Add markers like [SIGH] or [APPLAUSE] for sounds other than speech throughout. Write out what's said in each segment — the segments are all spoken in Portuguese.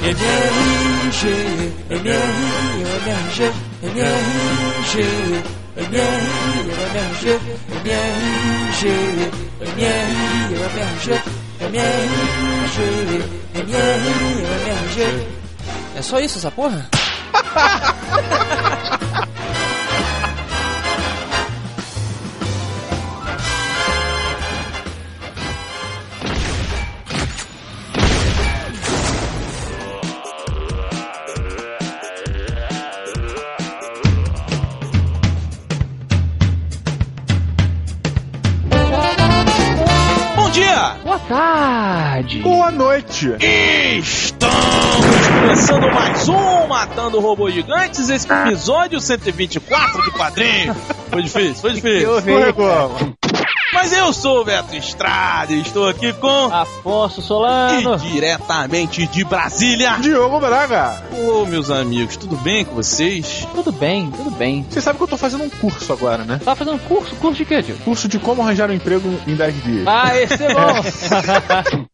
MRG, MRG, MRG, MRG, MRG, MRG, MRG, MRG, MRG, MRG. É só isso essa porra? [LAUGHS] dia! Boa tarde. Boa noite. Estamos começando mais um Matando Robôs Gigantes, esse episódio 124 de quadrinho. Foi difícil, foi difícil. Escorregou. Mas eu sou o Beto Estrada e estou aqui com... Afonso Solano. E diretamente de Brasília. Diogo Braga. Ô, meus amigos, tudo bem com vocês? Tudo bem, tudo bem. Você sabe que eu tô fazendo um curso agora, né? Tá fazendo curso? Curso de quê, tio? Curso de como arranjar um emprego em 10 dias. Ah, esse é bom. [LAUGHS]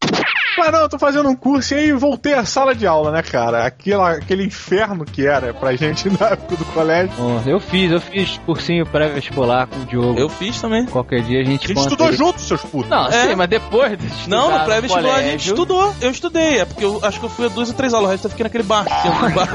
Mas não, eu tô fazendo um curso e aí voltei à sala de aula, né, cara? Aquela, aquele inferno que era pra gente [LAUGHS] na época do colégio. Bom, eu fiz, eu fiz cursinho pré-vestibular com o Diogo. Eu fiz também. Qualquer dia a gente A gente estudou isso. junto, seus putos. Não, É. sei, mas depois de Não, no pré-vestibular a gente estudou. Eu estudei, é porque eu acho que eu fui a duas ou três aulas, o resto eu fiquei naquele bar. [LAUGHS] que bar.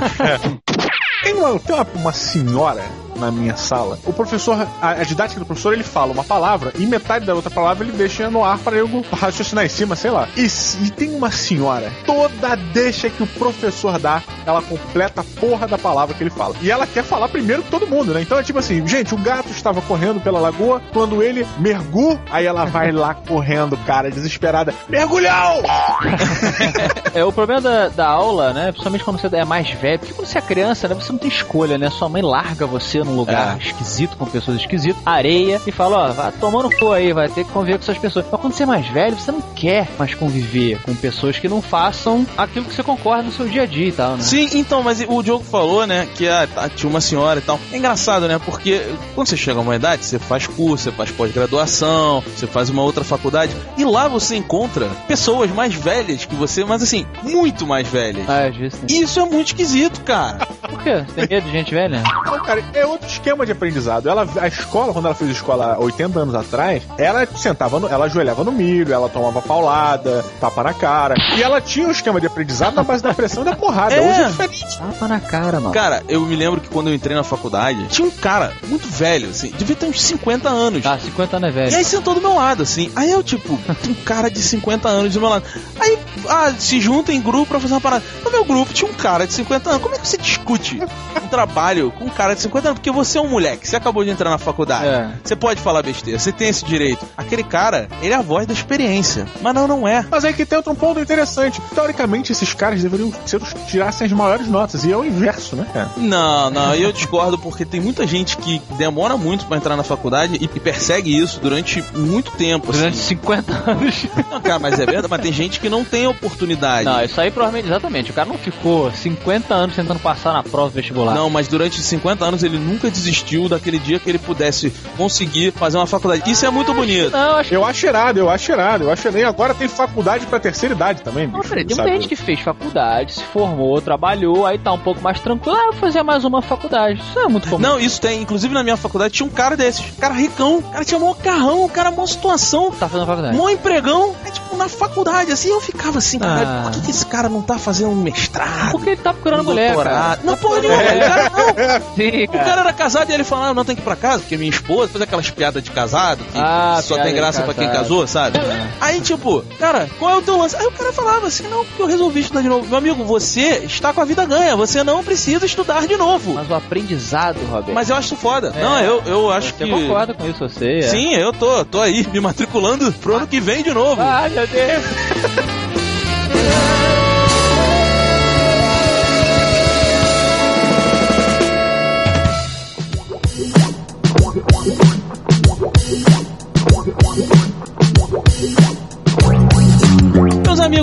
Tem, uma, tem uma, uma senhora na minha sala. O professor, a, a didática do professor, ele fala uma palavra e metade da outra palavra ele deixa no ar para eu raciocinar em cima, sei lá. E, e tem uma senhora, toda deixa que o professor dá, ela completa a porra da palavra que ele fala. E ela quer falar primeiro que todo mundo, né? Então é tipo assim, gente, o gato estava correndo pela lagoa, quando ele mergulhou, aí ela vai lá correndo, cara, desesperada. Mergulhou! [LAUGHS] É, o problema da, da aula, né? Principalmente quando você é mais velho, porque quando você é criança, né? Você não tem escolha, né? Sua mãe larga você num lugar É. esquisito, com pessoas esquisitas, areia, e fala, ó, vai tomando cu aí, vai ter que conviver com essas pessoas. Mas quando você é mais velho, você não quer mais conviver com pessoas que não façam aquilo que você concorda no seu dia a dia e tal, né? Sim, então, mas o Diogo falou, né, que ah, tá, tinha uma senhora e tal. É engraçado, né, porque quando você chega a uma idade, você faz curso, você faz pós-graduação, você faz uma outra faculdade, e lá você encontra pessoas mais velhas que você, mas assim, muito mais velhas. Ah, é justo. E isso é muito esquisito, cara. [LAUGHS] Por quê? Você tem medo de gente velha? Não, cara, é outro esquema de aprendizado. Ela, a escola, quando ela fez escola há 80 anos atrás, ela sentava, no, ela ajoelhava no milho, ela tomava paulada, tapa na cara. E ela tinha um esquema de aprendizado na base da pressão e da porrada. É. Hoje é diferente. Tapa na cara, mano. Cara, eu me lembro que quando eu entrei na faculdade, tinha um cara muito velho, assim, devia ter uns 50 anos. Ah, 50 anos é E velho. aí sentou do meu lado, assim. Aí eu, tipo, um cara de 50 anos do meu lado. Aí, ah, se junta em grupo pra fazer uma parada. No meu grupo tinha um cara de 50 anos. Como é que você discute um trabalho com um cara de 50 anos? Porque você é um moleque, você acabou de entrar na faculdade. É. Você pode falar besteira, você tem esse direito. Aquele cara, ele é a voz da experiência. Mas não, não é. Mas aí que tem outro ponto interessante. Teoricamente, esses caras deveriam ser os que tirassem as maiores notas. E é o inverso, né, cara? Não, não, eu discordo porque tem muita gente que demora muito pra entrar na faculdade e, persegue isso durante muito tempo. assim. Durante 50 anos. Não, cara, mas é verdade, mas tem gente que não tem oportunidade. Não, isso aí provavelmente, exatamente. O cara não ficou 50 anos tentando passar na prova vestibular. Não, mas durante 50 anos ele nunca desistiu daquele dia que ele pudesse conseguir fazer uma faculdade. Isso é muito bonito. Não, acho. Eu acho irado, eu acho irado, eu acho. E agora tem faculdade pra terceira idade também, Não, bicho. peraí, tem muita gente que fez faculdade, se formou, trabalhou, aí tá um pouco mais tranquilo. Ah, vou fazer mais uma faculdade. Isso não é muito comum. Não, isso tem. Inclusive na minha faculdade tinha um cara desses. Cara ricão. O cara tinha mó carrão, o cara mó situação. Tá fazendo faculdade. Mó empregão. É tipo na faculdade, assim. Eu ficava assim, cara, Ah. por que, que esse cara não tá fazendo um mestrado? Porque ele tá procurando um mulher, cara. Não, porra nenhuma, o cara não. Sim, O cara era casado e ele falava, não, tem que ir pra casa, porque minha esposa faz aquelas piadas de casado, que Ah, só tem graça pra quem casou, sabe? É. Aí, tipo, cara, qual é o teu lance? Aí o cara falava assim, não, porque eu resolvi estudar de novo. Meu amigo, você está com a vida ganha, você não precisa estudar de novo. Mas o aprendizado, Roberto. Mas eu acho foda. É. Não, eu, eu acho Você que... concorda com isso, você? é. Sim, eu tô, tô aí, me matriculando pro ano que vem de novo. Ai, meu Deus. [LAUGHS]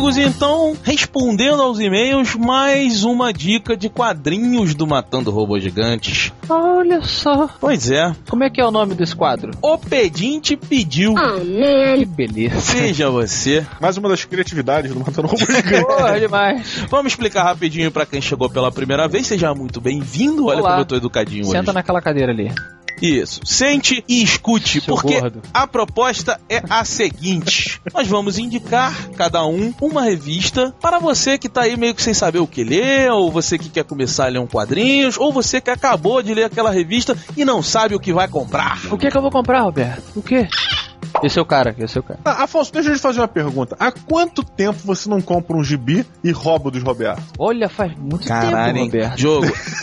Amigos, então, respondendo aos e-mails, mais uma dica de quadrinhos do Matando Robôs Gigantes. Olha só. Pois é, Como é que é o nome desse quadro? o pedinte pediu. Que beleza. Seja você. Mais uma das criatividades do Matando Robô Gigante. [LAUGHS] Porra, demais. Vamos explicar rapidinho pra quem chegou pela primeira vez. Seja muito bem-vindo. Olha Olá. como eu tô educadinho Senta hoje. naquela cadeira ali. Isso. Sente e escute, Seu porque gordo. a proposta é a seguinte: nós vamos indicar cada um uma revista para você que tá aí meio que sem saber o que ler, ou você que quer começar a ler um quadrinhos, ou você que acabou de ler aquela revista e não sabe o que vai comprar. O que que eu vou comprar, Roberto? O quê? Esse é o cara, esse é o cara. Ah, Afonso, deixa eu te fazer uma pergunta. Há quanto tempo você não compra um gibi e rouba dos Roberto? Olha, faz muito Caralho, tempo, hein? Roberto. Jogo. [LAUGHS]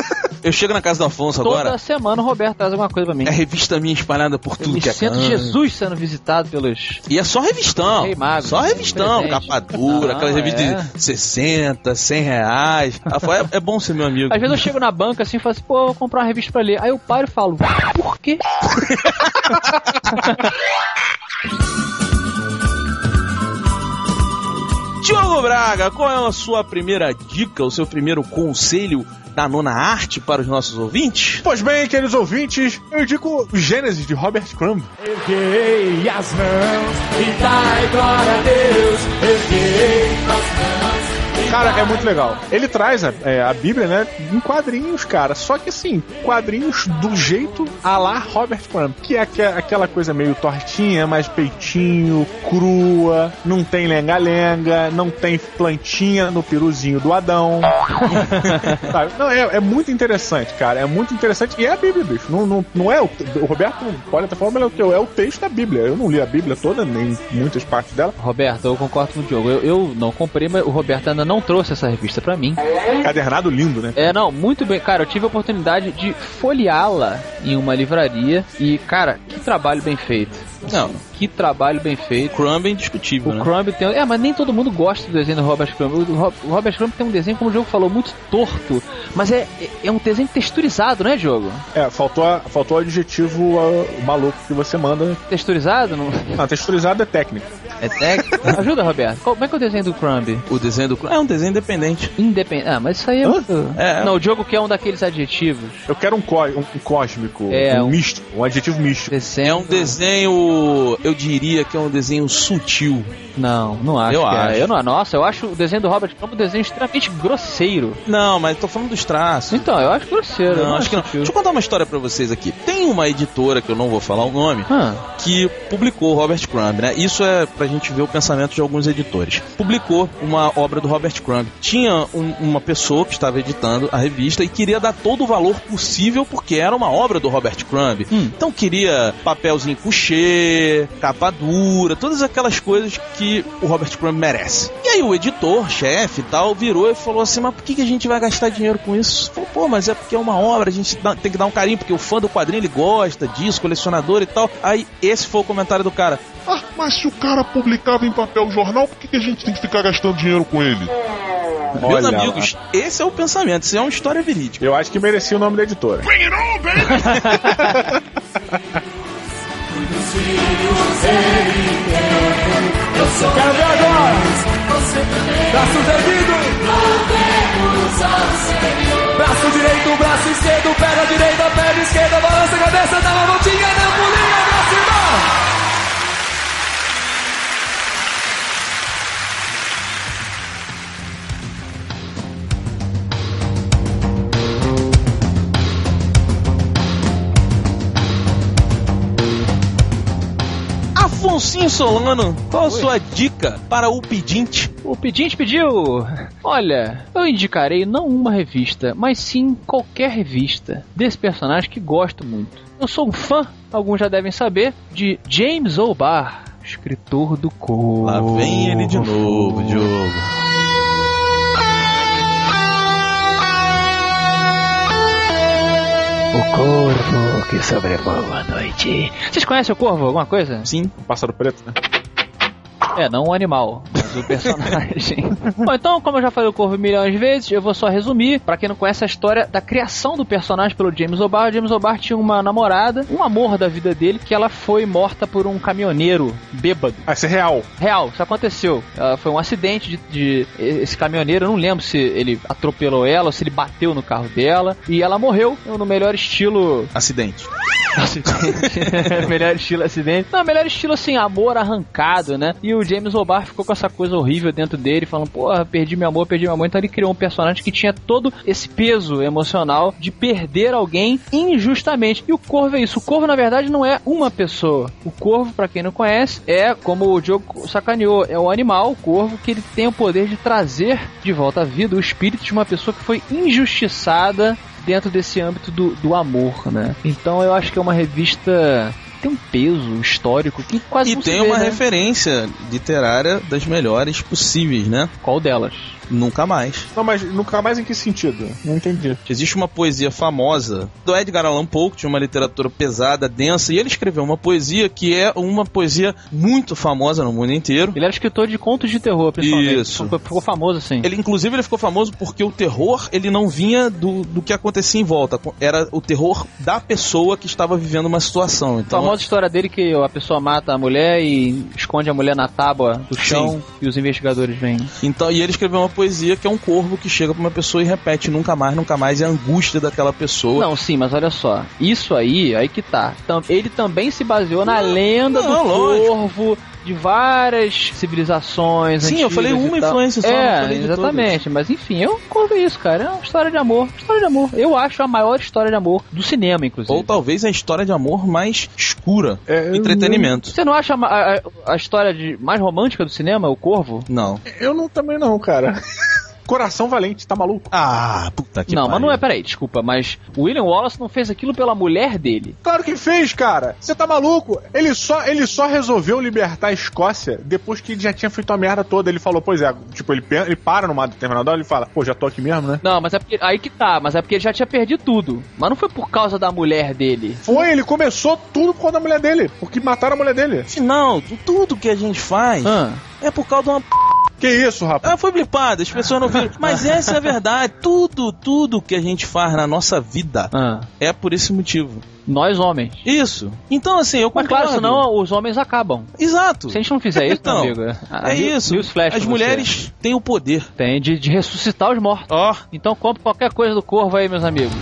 Eu chego na casa do Afonso Toda agora, semana o Roberto traz alguma coisa pra mim. é revista minha espalhada por tudo que é canto. Jesus sendo visitado pelos. E é só revistão. Rei Mago, só revistão, presente. capa dura, aquelas revistas é. de 60, 100 reais. Ah, foi- é, é bom ser meu amigo. Às vezes eu chego na banca assim e falo assim, pô, eu vou comprar uma revista pra ler. Aí eu paro e falo, por quê? [LAUGHS] Diogo Braga, qual é a sua primeira dica, o seu primeiro conselho da nona arte para os nossos ouvintes? Pois bem, queridos ouvintes, eu indico o Gênesis de Robert Crumb. Erguei as mãos e dai glória a Deus. Erguei as mãos. Cara, é muito legal. Ele traz a, é, a Bíblia, né, em quadrinhos, cara. Só que assim, quadrinhos do jeito a lá Robert Crumb. Que é aque- aquela coisa meio tortinha, mais peitinho, crua, não tem lenga-lenga, não tem plantinha no peruzinho do Adão. [LAUGHS] Não, é, é muito interessante, cara. É muito interessante. E é a Bíblia, bicho. Não, não, não é o, o Roberto pode até falar, é o que? É o texto da Bíblia. Eu não li a Bíblia toda, nem muitas partes dela. Roberto, eu concordo com o Diogo. Eu, eu não comprei, mas o Roberto ainda não trouxe essa revista pra mim. Cadernado lindo, né? É, não, muito bem. Cara, eu tive a oportunidade de folheá-la em uma livraria e, cara, que trabalho bem feito. Não, Que trabalho bem feito. Crumb é indiscutível, O né? Crumb tem. É, mas nem todo mundo gosta do desenho do Robert Crumb. O, Ro- o Robert Crumb tem um desenho, como o jogo falou, muito torto. Mas é, é, um desenho texturizado, né, jogo? É, faltou, a- faltou o adjetivo ah, maluco que você manda. Texturizado? Não... Ah, texturizado é técnico. É técnico? Ajuda, Roberto. Como é que é o desenho do Crumb? O desenho do Crumb é um desenho independente. Independente. Ah, mas isso aí é. Muito- É. Não, o jogo que é um daqueles adjetivos. Eu quero um, có- um- um cósmico, É, um, um- místico, um adjetivo místico. Desenho. É um desenho, eu diria que é um desenho sutil. Não, não acho. Eu que é. acho. Eu não, nossa, eu acho o desenho do Robert Crumb um desenho extremamente grosseiro. Não, mas tô falando dos traços. Então, eu acho grosseiro. eu Não, acho que não. sutil. Deixa eu contar uma história pra vocês aqui. Tem uma editora, que eu não vou falar o nome, Ah, que publicou o Robert Crumb, né? Isso é pra gente ver o pensamento de alguns editores. Publicou uma obra do Robert Crumb. Tinha um- uma pessoa que estava editando a revista e queria dar todo o valor possível porque era uma obra do Robert Crumb. Hum. Então queria papelzinho couché, capa dura, todas aquelas coisas que o Robert Crumb merece. E aí o editor, chefe e tal, virou e falou assim: Mas por que, que a gente vai gastar dinheiro com isso? Falou, pô, mas é porque é uma obra, a gente dá- tem que dar um carinho, porque o fã do quadrinho ele gosta disso, colecionador e tal. Aí esse foi o comentário do cara. Ah, mas se o cara publicava em papel jornal, por que, que a gente tem que ficar gastando dinheiro com ele? Meus Olha lá. amigos, esse é o pensamento, isso é uma história verídica. Eu acho que merecia o nome da editora. Bring it on, baby! Quero ver agora. Braços erguidos. Braço direito, braço esquerdo, perna direita, perna esquerda, balança a cabeça, dá uma voltinha, dá um pulinho pra Afonsinho Solano, qual a sua dica para o pedinte? o pedinte pediu. Olha, eu indicarei não uma revista, mas sim qualquer revista desse personagem que gosto muito. Eu sou um fã, alguns já devem saber, de James O'Barr, escritor do Corvo. Lá vem ele de novo, Diogo. O Corvo que sobrevoa a noite. Vocês conhecem o Corvo? Alguma coisa? Sim, Um pássaro preto, né? É, não um animal. o personagem. [LAUGHS] Bom, então, como eu já falei o Corvo milhões de vezes, eu vou só resumir. Pra quem não conhece a história da criação do personagem pelo James O'Barr, o James O'Barr tinha uma namorada, um amor da vida dele, que ela foi morta por um caminhoneiro bêbado. Ah, isso é real. Real, isso aconteceu. Ela foi um acidente de, de- Esse caminhoneiro, eu não lembro se ele atropelou ela ou se ele bateu no carro dela. E ela morreu no melhor estilo. Acidente. Acidente. [LAUGHS] melhor estilo acidente. Não, melhor estilo assim, amor arrancado, né? E o James O'Barr ficou com essa coisa horrível dentro dele, falando, porra, perdi meu amor, perdi meu amor. Então ele criou um personagem que tinha todo esse peso emocional de perder alguém injustamente. E o Corvo é isso. O Corvo, na verdade, não é uma pessoa. O Corvo, pra quem não conhece, é como o Diogo sacaneou, é o animal, o Corvo, que ele tem o poder de trazer de volta à vida o espírito de uma pessoa que foi injustiçada dentro desse âmbito do, do amor, né? Então eu acho que é uma revista que tem um peso histórico que quase E não tem vê, uma né? referência literária das melhores possíveis, né? Qual delas? Nunca mais. Não, mas nunca mais em que sentido? Não entendi. Existe uma poesia famosa do Edgar Allan Poe, que tinha uma literatura pesada, densa, e ele escreveu uma poesia que é uma poesia muito famosa no mundo inteiro. Ele era escritor de contos de terror, principalmente. Isso. Ficou, ficou famoso assim. Ele, inclusive, ele ficou famoso porque o terror, ele não vinha do, do que acontecia em volta. Era o terror da pessoa que estava vivendo uma situação. A Então, famosa história dele que a pessoa mata a mulher e esconde a mulher na tábua do chão e os investigadores vêm. então, e ele escreveu uma poesia que é um corvo que chega pra uma pessoa e repete nunca mais, nunca mais, e a angústia daquela pessoa. Não, sim, mas olha só. Isso aí, aí que tá. Ele também se baseou na lenda não, do lógico. corvo de várias civilizações Sim, eu falei uma influência só, É, exatamente. Mas enfim, eu corvo isso, cara. É uma história de amor. História de amor. Eu acho a maior história de amor do cinema, inclusive. Ou talvez a história de amor mais escura. É, eu Entretenimento. Você não acha a, a- a história de, mais romântica do cinema, o Corvo? Não. Eu não também não, cara. Coração Valente, tá maluco? Ah, puta que não, mas não é, peraí, desculpa, mas o William Wallace não fez aquilo pela mulher dele. Claro que fez, cara. Você tá maluco? Ele só, ele só resolveu libertar a Escócia depois que ele já tinha feito a merda toda. Ele falou, pois é, tipo, ele, ele para numa determinada hora e fala, pô, já tô aqui mesmo, né? Não, mas é porque, aí que tá, mas é porque ele já tinha perdido tudo. Mas não foi por causa da mulher dele. Foi, ele começou tudo por conta da mulher dele, porque mataram a mulher dele. Afinal, tudo que a gente faz Ah. é por causa de uma p... Que isso, rapaz? Ah, foi blipado, as pessoas não viram. Mas [LAUGHS] essa é a verdade. Tudo, tudo que a gente faz na nossa vida Ah. é por esse motivo. Nós homens. Isso. Então, assim, eu Mas concordo. claro, senão os homens acabam. Exato. Se a gente não fizer isso, Então, meu amigo. É isso. newsflash As você. mulheres têm o poder. Tem de, de ressuscitar os mortos. Ó, Então compre qualquer coisa do corvo aí, meus amigos.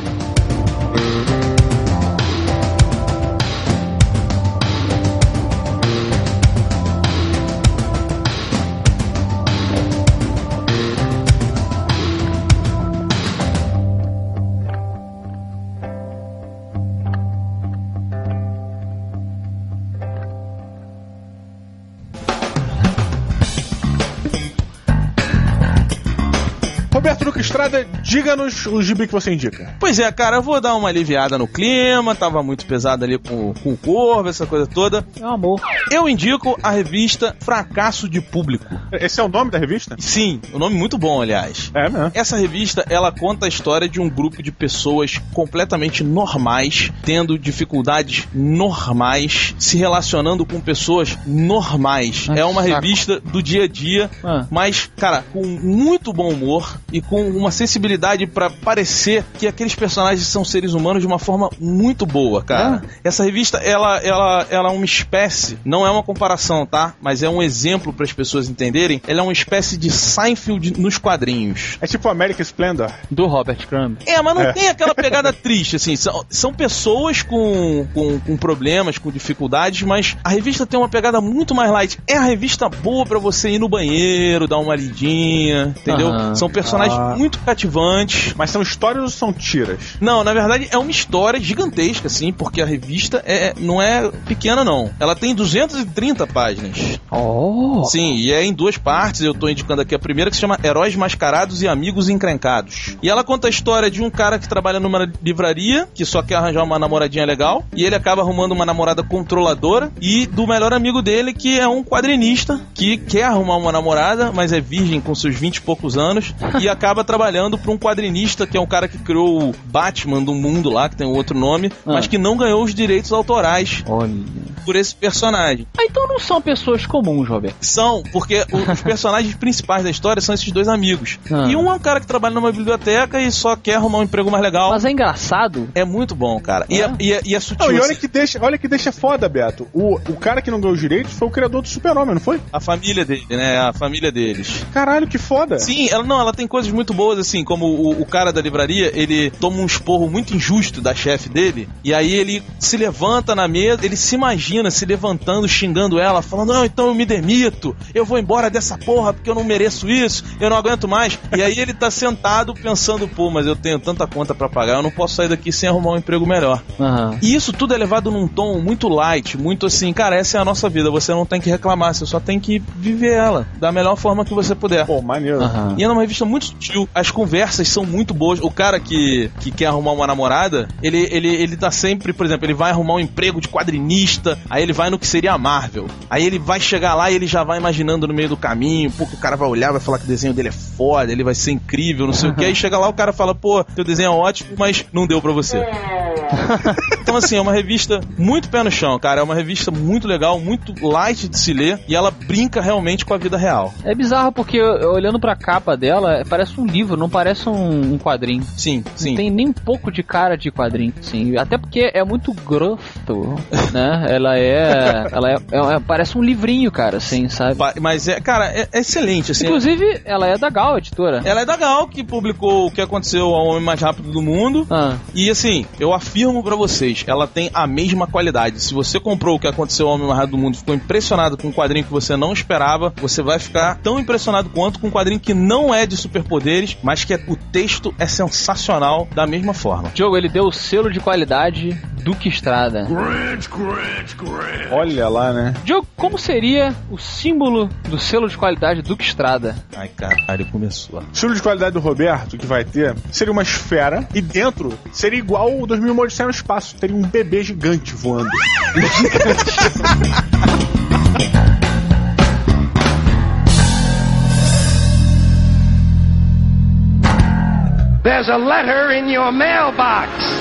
Diga-nos o gibi que você indica. Pois é, cara, eu vou dar uma aliviada no clima, tava muito pesado ali com, com o corvo, essa coisa toda. É um amor. Eu indico a revista Fracasso de Público. Esse é o nome da revista? Sim, o nome muito bom, aliás. É, né? Essa revista, ela conta a história de um grupo de pessoas completamente normais, tendo dificuldades normais, se relacionando com pessoas normais. Ai, é uma saco. revista do dia a dia, Ah. mas, cara, com muito bom humor e com uma sensibilidade pra parecer que aqueles personagens são seres humanos de uma forma muito boa, cara. Essa revista, ela, ela, ela é uma espécie, não é uma comparação, tá? Mas é um exemplo para as pessoas entenderem. Ela é uma espécie de Seinfeld nos quadrinhos. É tipo American Splendor. Do Robert Crumb. É, mas não É. tem aquela pegada [LAUGHS] triste, assim. São, são pessoas com, com, com problemas, com dificuldades, mas a revista tem uma pegada muito mais light. É a revista boa pra você ir no banheiro, dar uma lidinha, entendeu? São personagens Ah. Muito cativantes. Mas são histórias ou são tiras? Não, na verdade é uma história gigantesca, assim, porque a revista é, não é pequena, não. Ela tem 230 páginas. Oh! Sim, e é em duas partes. Eu tô indicando aqui a primeira que se chama Heróis Mascarados e Amigos Encrencados. E ela conta a história de um cara que trabalha numa livraria, que só quer arranjar uma namoradinha legal, e ele acaba arrumando uma namorada controladora, e do melhor amigo dele, que é um quadrinista, que quer arrumar uma namorada, mas é virgem com seus 20 e poucos anos, e acaba [LAUGHS] trabalhando pra um quadrinista, que é um cara que criou o Batman do mundo lá, que tem um outro nome, mas que não ganhou os direitos autorais Olha. por esse personagem. Ah, então não são pessoas comuns, Roberto. São, porque os [LAUGHS] personagens principais da história são esses dois amigos. Ah. E um é um cara que trabalha numa biblioteca e só quer arrumar um emprego mais legal. Mas é engraçado. É muito bom, cara. E é, e é- e é sutil. Não, e olha assim. que deixa, olha que deixa foda, Beto. O, o cara que não ganhou os direitos foi o criador do Super-Homem, não foi? A família dele, né? A família deles. Caralho, que foda. Sim, ela não, ela tem coisas muito boas, assim, como o, o cara da livraria, ele toma um esporro muito injusto da chefe dele, e aí ele se levanta na mesa, ele se imagina se levantando, xingando ela, falando, não, então eu me demito, eu vou embora dessa porra porque eu não mereço isso, eu não aguento mais. E aí ele tá sentado pensando, pô, mas eu tenho tanta conta pra pagar, eu não posso sair daqui sem arrumar um emprego melhor. Aham. E isso tudo é levado num tom muito light, muito assim, cara, essa é a nossa vida, você não tem que reclamar, você só tem que viver ela da melhor forma que você puder. Pô, maneiro. Aham. E é uma revista muito sutil, as conversas são muito boas. O cara que, que quer arrumar uma namorada, ele, ele, ele tá sempre, por exemplo, ele vai arrumar um emprego de quadrinista, aí ele vai no que seria a Marvel. Aí ele vai chegar lá e ele já vai imaginando no meio do caminho, pô, que o cara vai olhar, vai falar que o desenho dele é foda, ele vai ser incrível, não sei o que. Aí chega lá, o cara fala, pô, teu desenho é ótimo, mas não deu pra você. Então, assim, é uma revista muito pé no chão, cara. É uma revista muito legal, muito light de se ler e ela brinca realmente com a vida real. É bizarro porque olhando pra capa dela, parece um livro, não parece um, um quadrinho. Sim, sim. Não tem nem um pouco de cara de quadrinho, sim. Até porque é muito grosso, [LAUGHS] né? Ela é. Ela é, é- é- parece um livrinho, cara, assim, sabe? Mas é, cara, é, é excelente, assim. Inclusive, ela é da Gal, editora. Ela é da Gal, que publicou o que aconteceu ao Homem Mais Rápido do Mundo. Ah, E assim, eu afirmo pra vocês, ela tem a mesma qualidade. Se você comprou o que aconteceu ao Homem Mais Rápido do Mundo e ficou impressionado com um quadrinho que você não esperava, você vai ficar tão impressionado quanto com um quadrinho que não é de superpoderes, mas que o texto é sensacional da mesma forma. Diogo, ele deu o selo de qualidade Duque Estrada. Olha lá, né? Diogo, como seria o símbolo do selo de qualidade Duque Estrada? Ai, caralho, começou. O estilo de qualidade do Roberto que vai ter seria uma esfera e dentro seria igual o 2000 Odisseia no espaço. Teria um bebê gigante voando. [LAUGHS] There's a letter in your mailbox.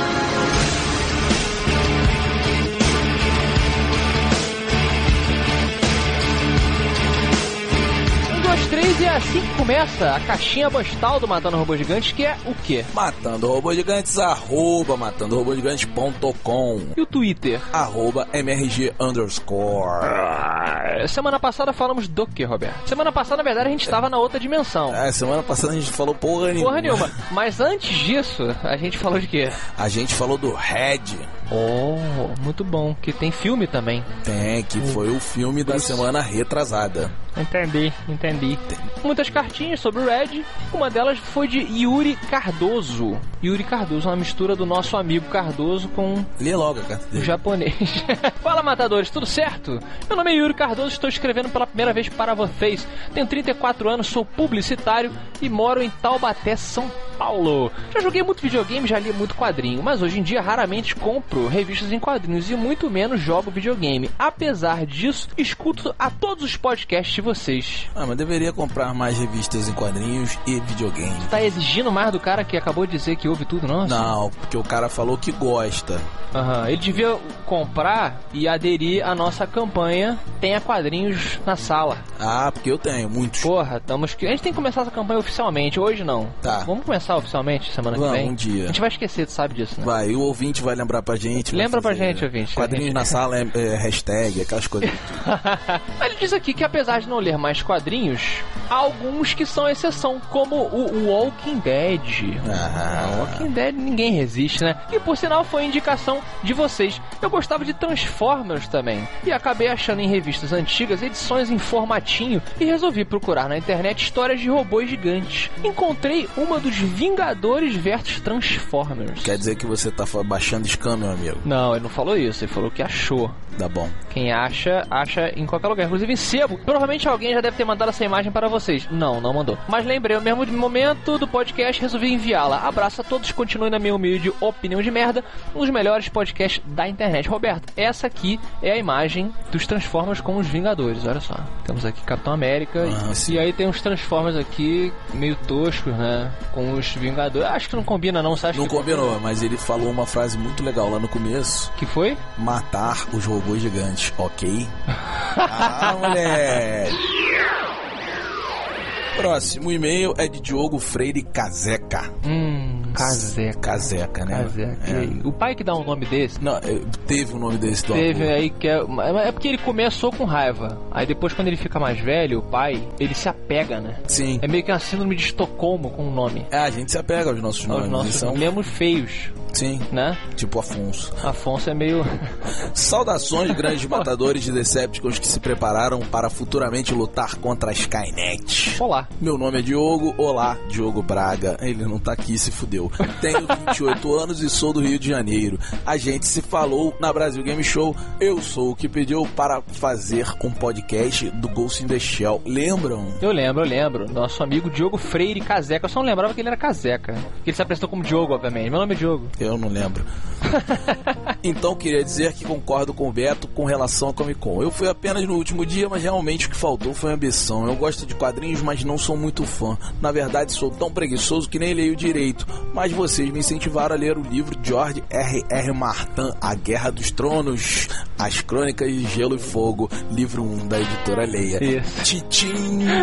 Um, dois, três e é assim que começa a caixinha postal do Matando Robô Gigante, que é o quê? Matando Robô Gigantes, arroba matandorobôgigantes.com, E o Twitter? arroba MRG underscore. Ah, Semana passada falamos do que, Roberto? Semana passada, na verdade, a gente estava na outra dimensão. É, semana passada a gente falou porra nenhuma. Porra nenhuma. Mas antes disso, a gente falou de quê? A gente falou do Red, Oh, muito bom. Que tem filme também. tem, que foi o filme da semana retrasada. Entendi, entendi. Muitas cartinhas sobre o Red. Uma delas foi de Yuri Cardoso. Yuri Cardoso, uma mistura do nosso amigo Cardoso com Lê logo a carta o dele. japonês. [LAUGHS] Fala, matadores, tudo certo? Meu nome é Yuri Cardoso, estou escrevendo pela primeira vez para vocês. Tenho 34 anos, sou publicitário e moro em Taubaté, São Paulo. Já joguei muito videogame, já li muito quadrinho, mas hoje em dia raramente compro revistas em quadrinhos e muito menos jogo videogame. Apesar disso, escuto a todos os podcasts de vocês. Ah, mas deveria comprar mais revistas em quadrinhos e videogame. Tá exigindo mais do cara que acabou de dizer que ouve tudo, não? Não, porque o cara falou que gosta. Aham, ele devia comprar e aderir à nossa campanha Tenha Quadrinhos na Sala. Ah, porque eu tenho muitos. Porra, estamos. A gente tem que começar essa campanha oficialmente, hoje não. Tá. Vamos começar oficialmente semana Vamos, que vem? um dia. A gente vai esquecer, tu sabe disso, né? Vai, e o ouvinte vai lembrar pra gente. Lembra pra gente, ouvinte. Quadrinhos gente- na sala é, é hashtag, aquelas coisas. Mas [LAUGHS] ele diz aqui que apesar de não ler mais quadrinhos, há alguns que são exceção, como o Walking Dead. Ah. Walking Dead ninguém resiste, né? E por sinal foi indicação de vocês. Eu gostava de Transformers também. E acabei achando em revistas antigas edições em formatinho e resolvi procurar na internet histórias de robôs gigantes. Encontrei uma dos Vingadores versus Transformers. Quer dizer que você tá baixando Scamion amigo. Não, ele não falou isso, ele falou que achou. Tá bom. Quem acha, acha em qualquer lugar. Inclusive em sebo. Provavelmente alguém já deve ter mandado essa imagem para vocês. Não, não mandou. Mas lembrei, no mesmo momento do podcast, resolvi enviá-la. Abraço a todos, continue na minha humilde opinião de merda, um dos melhores podcasts da internet. Roberto, essa aqui é a imagem dos Transformers com os Vingadores. Olha só. Temos aqui Capitão América. Ah, sim. e aí tem uns Transformers aqui, meio toscos, né? Com os Vingadores. Acho que não combina, não. Acha Não combinou, mas ele falou uma frase muito legal lá no começo. Que foi? Matar os robôs gigantes, ok? [LAUGHS] ah, moleque! Próximo e-mail é de Diogo Freire Caseca. Hum, Caseca. Caseca, né? Caseca. É. O pai que dá um nome desse. Não, teve o nome desse do Teve aí que é, é porque ele começou com raiva. Aí depois, quando ele fica mais velho, o pai, ele se apega, né? Sim. É meio que uma síndrome de Estocolmo com o nome. É, a gente se apega aos nossos Os nomes. nossos são... mesmo feios, Sim, né? tipo Afonso. Afonso é meio. [LAUGHS] Saudações, grandes matadores de Decepticons que se prepararam para futuramente lutar contra a Skynet. Olá. Meu nome é Diogo, olá, Diogo Braga. Ele não tá aqui, se fudeu. Tenho 28 [LAUGHS] anos e sou do Rio de Janeiro. A gente se falou na Brasil Game Show. Eu sou o que pediu para fazer um podcast do Ghost in the Shell. Lembram? Eu lembro, eu lembro. Nosso amigo Diogo Freire Caseca. Eu só não lembrava que ele era Caseca. Que ele se apresentou como Diogo, obviamente. Meu nome é Diogo. Eu não lembro. [LAUGHS] então queria dizer que concordo com o Beto com relação à Comic Con. Eu fui apenas no último dia, mas realmente o que faltou foi ambição. Eu gosto de quadrinhos, mas não sou muito fã. Na verdade, sou tão preguiçoso que nem leio direito. Mas vocês me incentivaram a ler o livro de George R. R. Martin, A Guerra dos Tronos, As Crônicas de Gelo e Fogo, livro 1 da editora Leia. Isso. Titim! [LAUGHS]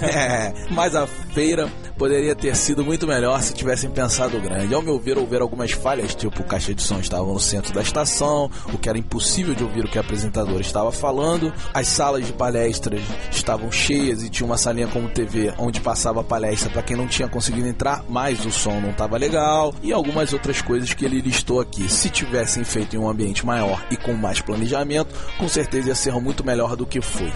É, mas a feira poderia ter sido muito melhor se tivessem pensado grande. Ao meu ver, houveram algumas falhas, tipo o caixa de som estava no centro da estação, o que era impossível de ouvir o que a apresentadora estava falando, as salas de palestras estavam cheias e tinha uma salinha como TV onde passava a palestra para quem não tinha conseguido entrar, mas o som não estava legal e algumas outras coisas que ele listou aqui. Se tivessem feito em um ambiente maior e com mais planejamento, com certeza ia ser muito melhor do que foi.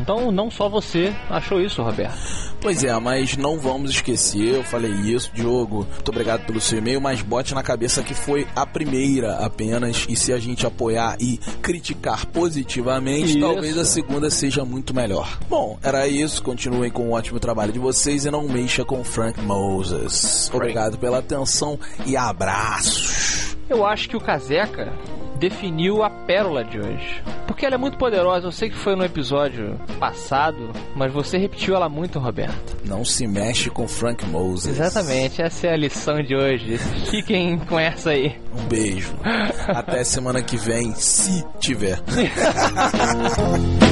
Então, não só você achou isso, Roberto. Pois é, mas não vamos esquecer, eu falei isso, Diogo, muito obrigado pelo seu e-mail, mas bote na cabeça que foi a primeira apenas, e se a gente apoiar e criticar positivamente, Isso. talvez a segunda seja muito melhor. Bom, era isso, continuem com o ótimo trabalho de vocês e não mexa com Frank Moses. Obrigado pela atenção e abraços. Eu acho que o Caseca definiu a pérola de hoje. Porque ela é muito poderosa. Eu sei que foi no episódio passado, mas você repetiu ela muito, Roberto. Não se mexe com Frank Moses. Exatamente, essa é a lição de hoje. Fiquem com essa aí. Um beijo. Até semana que vem, se tiver. [LAUGHS]